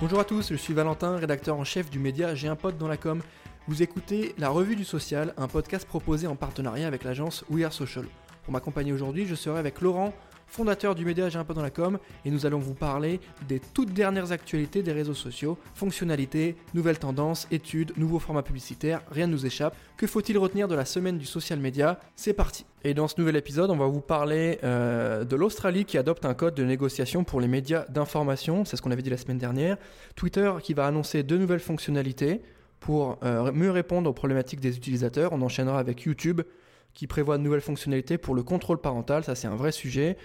Bonjour à tous, je suis Valentin, rédacteur en chef du média J'ai un pote dans la com. Vous écoutez La Revue du Social, un podcast proposé en partenariat avec l'agence We Are Social. Pour m'accompagner aujourd'hui, je serai avec Laurent, fondateur du média J'ai un pote dans la com, et nous allons vous parler des toutes dernières actualités des réseaux sociaux, fonctionnalités, nouvelles tendances, études, nouveaux formats publicitaires, rien ne nous échappe. Que faut-il retenir de la semaine du social media? C'est parti. Et dans ce nouvel épisode, on va vous parler euh, de l'Australie qui adopte un code de négociation pour les médias d'information, c'est ce qu'on avait dit la semaine dernière, Twitter qui va annoncer deux nouvelles fonctionnalités, pour euh, mieux répondre aux problématiques des utilisateurs, on enchaînera avec YouTube qui prévoit de nouvelles fonctionnalités pour le contrôle parental, ça c'est un vrai sujet.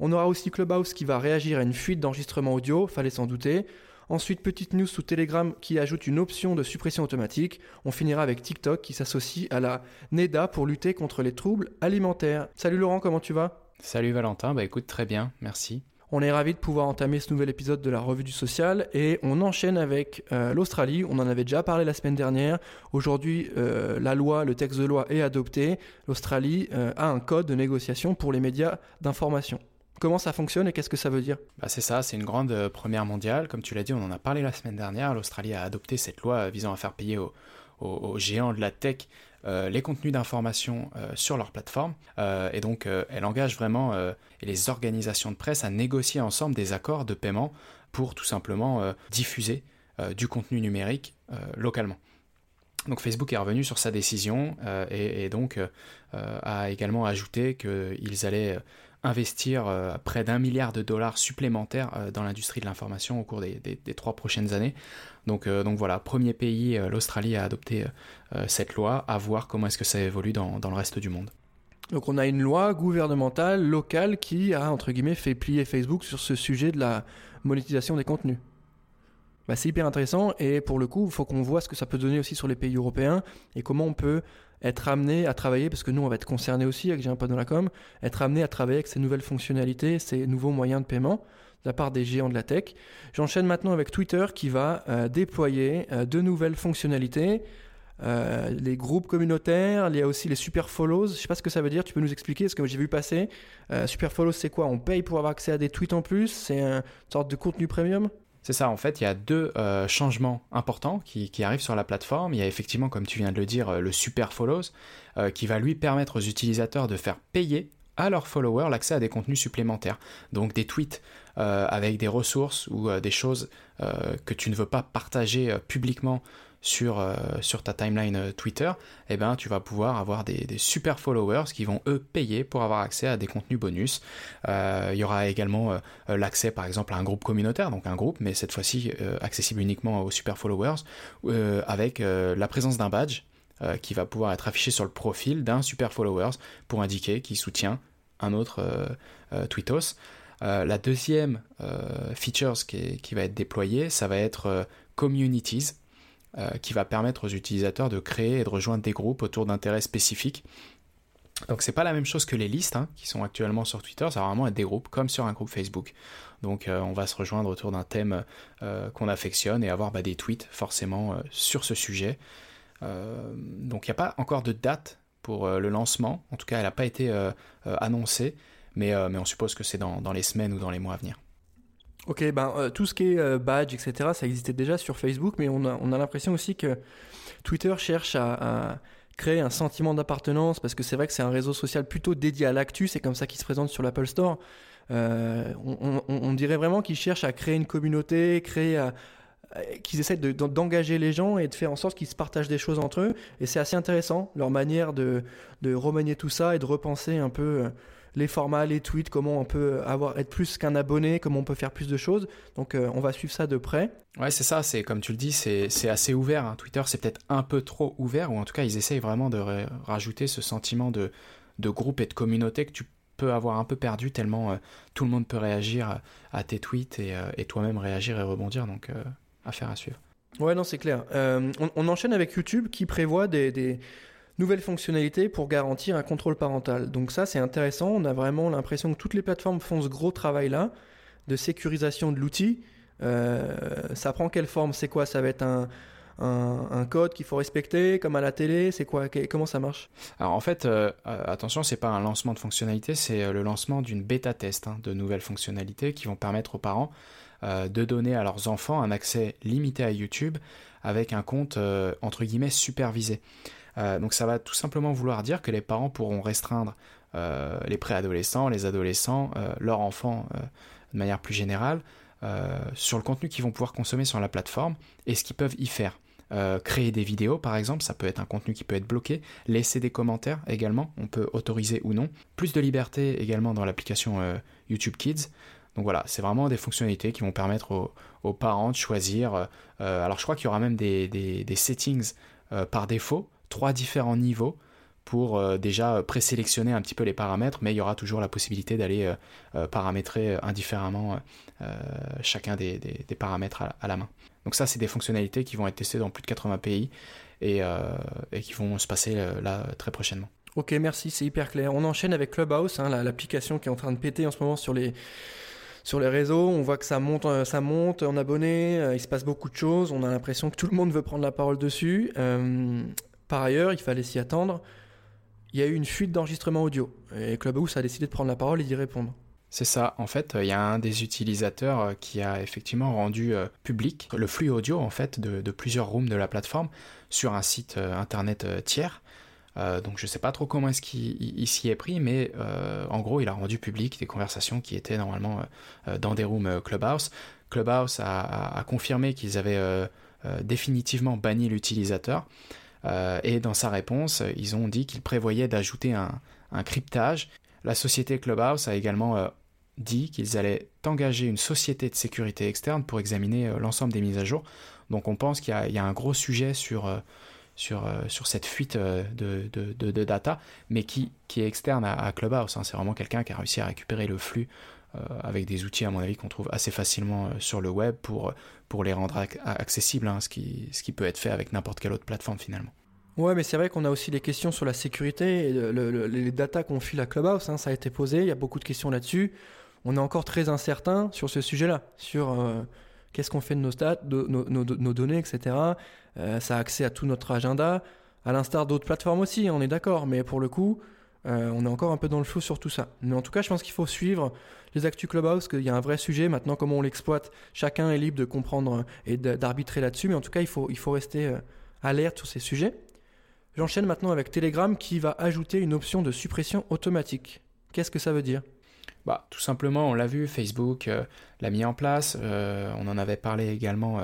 On aura aussi Clubhouse qui va réagir à une fuite d'enregistrement audio, fallait s'en douter. Ensuite, petite news sous Telegram qui ajoute une option de suppression automatique. On finira avec TikTok qui s'associe à la NEDA pour lutter contre les troubles alimentaires. Salut Laurent, comment tu vas? Salut Valentin, bah écoute très bien, merci. On est ravi de pouvoir entamer ce nouvel épisode de la revue du social et on enchaîne avec euh, l'Australie. On en avait déjà parlé la semaine dernière. Aujourd'hui, euh, la loi, le texte de loi est adopté. L'Australie euh, a un code de négociation pour les médias d'information. Comment ça fonctionne et qu'est-ce que ça veut dire bah C'est ça, c'est une grande première mondiale. Comme tu l'as dit, on en a parlé la semaine dernière. L'Australie a adopté cette loi visant à faire payer aux, géants de la tech euh, les contenus d'information euh, sur leur plateforme. Euh, et donc, elle engage vraiment les organisations de presse à négocier ensemble des accords de paiement pour tout simplement diffuser du contenu numérique localement. Donc Facebook est revenu sur sa décision et, donc a également ajouté qu'ils allaient investir près d'un milliard de dollars supplémentaires dans l'industrie de l'information au cours des, trois prochaines années. Donc, euh, voilà, premier pays, euh, l'Australie a adopté euh, cette loi, à voir comment est-ce que ça évolue dans, dans le reste du monde. Donc on a une loi gouvernementale locale qui a entre guillemets fait plier Facebook sur ce sujet de la monétisation des contenus. Bah, c'est hyper intéressant et pour le coup, il faut qu'on voit ce que ça peut donner aussi sur les pays européens et comment on peut être amené à travailler, parce que nous on va être concernés aussi avec J'ai un pas dans la com, être amené à travailler avec ces nouvelles fonctionnalités, ces nouveaux moyens de paiement de la part des géants de la tech. J'enchaîne maintenant avec Twitter qui va euh, déployer euh, de nouvelles fonctionnalités. Euh, les groupes communautaires, il y a aussi les super follows. Je sais pas ce que ça veut dire, tu peux nous expliquer ce que j'ai vu passer. super follows, c'est quoi? On paye pour avoir accès à des tweets en plus? C'est une sorte de contenu premium? C'est ça, en fait, il y a deux changements importants qui, arrivent sur la plateforme. Il y a effectivement, comme tu viens de le dire, le Super Follows, qui va lui permettre aux utilisateurs de faire payer à leurs followers l'accès à des contenus supplémentaires. Donc des tweets euh, avec des ressources ou euh, des choses euh, que tu ne veux pas partager publiquement sur, sur ta timeline Twitter, eh ben, tu vas pouvoir avoir des, super followers qui vont eux payer pour avoir accès à des contenus bonus. Il y aura également l'accès par exemple à un groupe communautaire, donc un groupe, mais cette fois-ci accessible uniquement aux super followers, avec la présence d'un badge qui va pouvoir être affiché sur le profil d'un super followers pour indiquer qu'il soutient un autre euh, euh, tweetos. Euh, la deuxième feature qui, qui, va être déployée, ça va être Communities, qui va permettre aux utilisateurs de créer et de rejoindre des groupes autour d'intérêts spécifiques. Donc c'est pas la même chose que les listes hein, qui sont actuellement sur Twitter, ça va vraiment être des groupes comme sur un groupe Facebook. Donc on va se rejoindre autour d'un thème qu'on affectionne et avoir bah, des tweets forcément sur ce sujet. donc il n'y a pas encore de date pour euh, le lancement. En tout cas, elle n'a pas été euh, euh, annoncée, mais on suppose que c'est dans, les semaines ou dans les mois à venir. Ok, ben, tout ce qui est badge, etc., ça existait déjà sur Facebook, mais on a, on a l'impression aussi que Twitter cherche à, créer un sentiment d'appartenance, parce que c'est vrai que c'est un réseau social plutôt dédié à l'actu, c'est comme ça qu'il se présente sur l'Apple Store. on, on, dirait vraiment qu'ils cherchent à créer une communauté, créer euh, qu'ils essaient d'engager les gens et de faire en sorte qu'ils se partagent des choses entre eux. Et c'est assez intéressant, leur manière de, de remanier tout ça et de repenser un peu euh, les formats, les tweets, comment on peut avoir, être plus qu'un abonné, comment on peut faire plus de choses. Donc euh, on va suivre ça de près. Ouais, c'est ça, c'est comme tu le dis, c'est assez ouvert. Hein. Twitter, c'est peut-être un peu trop ouvert, ou en tout cas, ils essayent vraiment de rajouter ce sentiment de, de groupe et de communauté que tu peux avoir un peu perdu tellement tout le monde peut réagir à, tes tweets et, et toi-même réagir et rebondir. Donc affaire à suivre. Ouais, non, c'est clair. Euh, on, enchaîne avec YouTube qui prévoit des, nouvelles fonctionnalités pour garantir un contrôle parental. Donc ça, c'est intéressant. On a vraiment l'impression que toutes les plateformes font ce gros travail-là de sécurisation de l'outil. Euh, ça prend quelle forme? C'est quoi? Ça va être un, un, code qu'il faut respecter, comme à la télé? C'est quoi? Comment ça marche? Alors en fait, euh, euh, attention, c'est pas un lancement de fonctionnalité, c'est euh, le lancement d'une bêta test hein, de nouvelles fonctionnalités qui vont permettre aux parents de donner à leurs enfants un accès limité à YouTube avec un compte entre guillemets supervisé. Donc ça va tout simplement vouloir dire que les parents pourront restreindre les préadolescents, les adolescents, leurs enfants de manière plus générale, sur le contenu qu'ils vont pouvoir consommer sur la plateforme et ce qu'ils peuvent y faire. Euh, créer des vidéos par exemple, ça peut être un contenu qui peut être bloqué, laisser des commentaires également, on peut autoriser ou non, plus de liberté également dans l'application euh, YouTube Kids. Donc voilà, c'est vraiment des fonctionnalités qui vont permettre aux, parents de choisir. Euh, alors je crois qu'il y aura même des settings par défaut, trois différents niveaux pour euh, déjà présélectionner un petit peu les paramètres, mais il y aura toujours la possibilité d'aller euh, euh, paramétrer indifféremment chacun des, paramètres à, la main. Donc ça, c'est des fonctionnalités qui vont être testées dans plus de 80 pays et, qui vont se passer là très prochainement. Ok, merci, c'est hyper clair. On enchaîne avec Clubhouse, hein, l'application qui est en train de péter en ce moment sur les, sur les réseaux, on voit que ça monte, ça monte en abonnés, il se passe beaucoup de choses, on a l'impression que tout le monde veut prendre la parole dessus. Par ailleurs, il fallait s'y attendre il y a eu une fuite d'enregistrement audio. Et Clubhouse a décidé de prendre la parole et d'y répondre. C'est ça. En fait, il y a un des utilisateurs euh, qui a effectivement rendu euh, public le flux audio en fait de, plusieurs rooms de la plateforme sur un site euh, internet tiers. donc je ne sais pas trop comment est-ce qu'il s'y est pris, mais en gros, il a rendu public des conversations qui étaient normalement dans des rooms Clubhouse. Clubhouse a confirmé qu'ils avaient définitivement banni l'utilisateur. Euh, et dans sa réponse, ils ont dit qu'ils prévoyaient d'ajouter un, cryptage. La société Clubhouse a également euh, dit qu'ils allaient engager une société de sécurité externe pour examiner euh, l'ensemble des mises à jour. Donc on pense qu'il y, a un gros sujet sur, sur, sur cette fuite de, de, data, mais qui, qui est externe à, Clubhouse. Hein. C'est vraiment quelqu'un qui a réussi à récupérer le flux avec des outils, à mon avis, qu'on trouve assez facilement sur le web pour, pour les rendre accessibles, hein, ce, qui, peut être fait avec n'importe quelle autre plateforme finalement. Ouais, mais c'est vrai qu'on a aussi des questions sur la sécurité les datas qu'on file à Clubhouse, hein, ça a été posé, il y a beaucoup de questions là-dessus. On est encore très incertain sur ce sujet-là, sur euh, qu'est-ce qu'on fait de nos stats, de, nos, données, etc. Euh, ça a accès à tout notre agenda, à l'instar d'autres plateformes aussi, on est d'accord, mais pour le coup, euh, on est encore un peu dans le flou sur tout ça. Mais en tout cas, je pense qu'il faut suivre les actus Clubhouse, qu'il y a un vrai sujet. Maintenant, comment on l'exploite, chacun est libre de comprendre et d'arbitrer là-dessus, mais en tout cas, il faut, il faut rester alerte sur ces sujets. J'enchaîne maintenant avec Telegram qui va ajouter une option de suppression automatique. Qu'est-ce que ça veut dire? Bah, Tout simplement, on l'a vu, Facebook euh, l'a mis en place, euh, on en avait parlé également,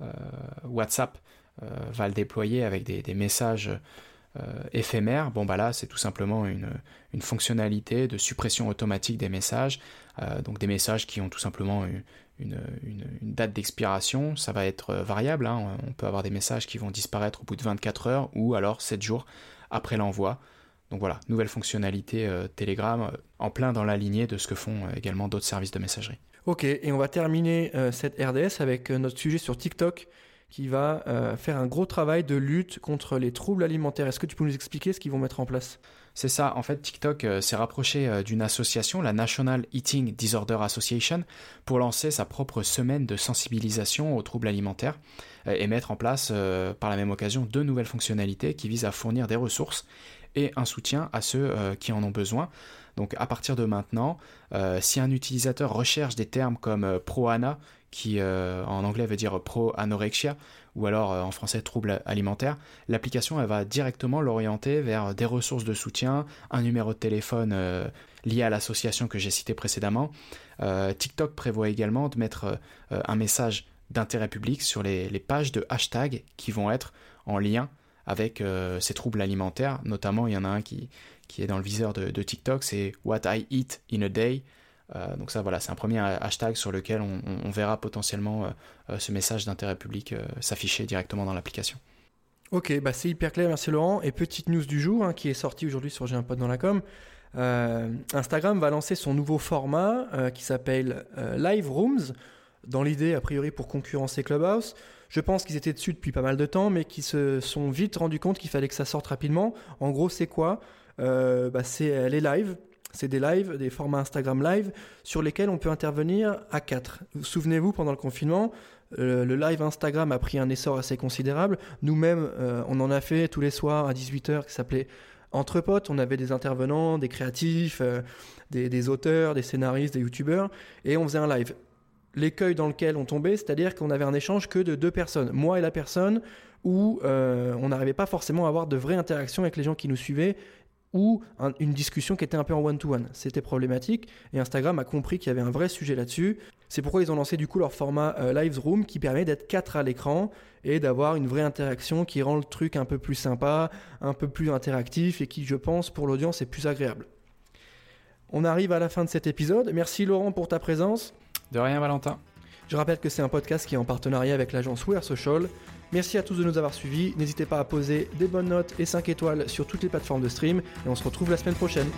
euh, WhatsApp va le déployer avec des, messages éphémères. Bon, bah là, c'est tout simplement une, fonctionnalité de suppression automatique des messages, donc des messages qui ont tout simplement une, une, date d'expiration, ça va être euh, variable. Hein. On peut avoir des messages qui vont disparaître au bout de 24 heures ou alors 7 jours après l'envoi. Donc voilà, nouvelle fonctionnalité euh, Telegram euh, en plein dans la lignée de ce que font également d'autres services de messagerie. Ok, et on va terminer cette RDS avec notre sujet sur TikTok qui va faire un gros travail de lutte contre les troubles alimentaires. Est-ce que tu peux nous expliquer ce qu'ils vont mettre en place? C'est ça, en fait, TikTok euh, s'est rapproché euh, d'une association, la National Eating Disorder Association, pour lancer sa propre semaine de sensibilisation aux troubles alimentaires euh, et mettre en place par la même occasion deux nouvelles fonctionnalités qui visent à fournir des ressources et un soutien à ceux qui en ont besoin. Donc à partir de maintenant, si un utilisateur recherche des termes comme pro-ana, qui en anglais veut dire pro-anorexia, ou alors euh, en français troubles alimentaires, l'application va directement l'orienter vers des ressources de soutien, un numéro de téléphone euh, lié à l'association que j'ai cité précédemment. Euh, TikTok prévoit également de mettre un message d'intérêt public sur les, pages de hashtag qui vont être en lien avec ces troubles alimentaires. Notamment, il y en a un qui, qui est dans le viseur de, TikTok, c'est What I Eat in a Day. Euh, donc ça voilà, c'est un premier hashtag sur lequel on, verra potentiellement euh, euh, ce message d'intérêt public s'afficher directement dans l'application. Ok, bah c'est hyper clair, merci Laurent. Et petite news du jour hein, qui est sortie aujourd'hui sur J'ai un pote dans la com. Instagram va lancer son nouveau format qui s'appelle Live Rooms, dans l'idée a priori pour concurrencer Clubhouse. Je pense qu'ils étaient dessus depuis pas mal de temps, mais qui se sont vite rendus compte qu'il fallait que ça sorte rapidement. En gros, c'est quoi? Bah, C'est les lives c'est des lives, des formats Instagram live sur lesquels on peut intervenir à quatre. Souvenez-vous, pendant le confinement, euh, le live Instagram a pris un essor assez considérable. Nous-mêmes, euh, on en a fait tous les soirs à 18h qui s'appelait Entre potes. On avait des intervenants, des créatifs, euh, des, des auteurs, des scénaristes, des youtubeurs, et on faisait un live. L'écueil dans lequel on tombait, c'est-à-dire qu'on avait un échange que de deux personnes, moi et la personne, où euh, on n'arrivait pas forcément à avoir de vraies interactions avec les gens qui nous suivaient ou un- une discussion qui était un peu en one-to-one. C'était problématique et Instagram a compris qu'il y avait un vrai sujet là-dessus. C'est pourquoi ils ont lancé du coup leur format euh, Lives Room qui permet d'être quatre à l'écran et d'avoir une vraie interaction qui rend le truc un peu plus sympa, un peu plus interactif et qui, je pense, pour l'audience est plus agréable. On arrive à la fin de cet épisode. Merci Laurent pour ta présence. De rien, Valentin. Je rappelle que c'est un podcast qui est en partenariat avec l'agence We Are Social. Merci à tous de nous avoir suivis. N'hésitez pas à poser des bonnes notes et 5 étoiles sur toutes les plateformes de stream. Et on se retrouve la semaine prochaine.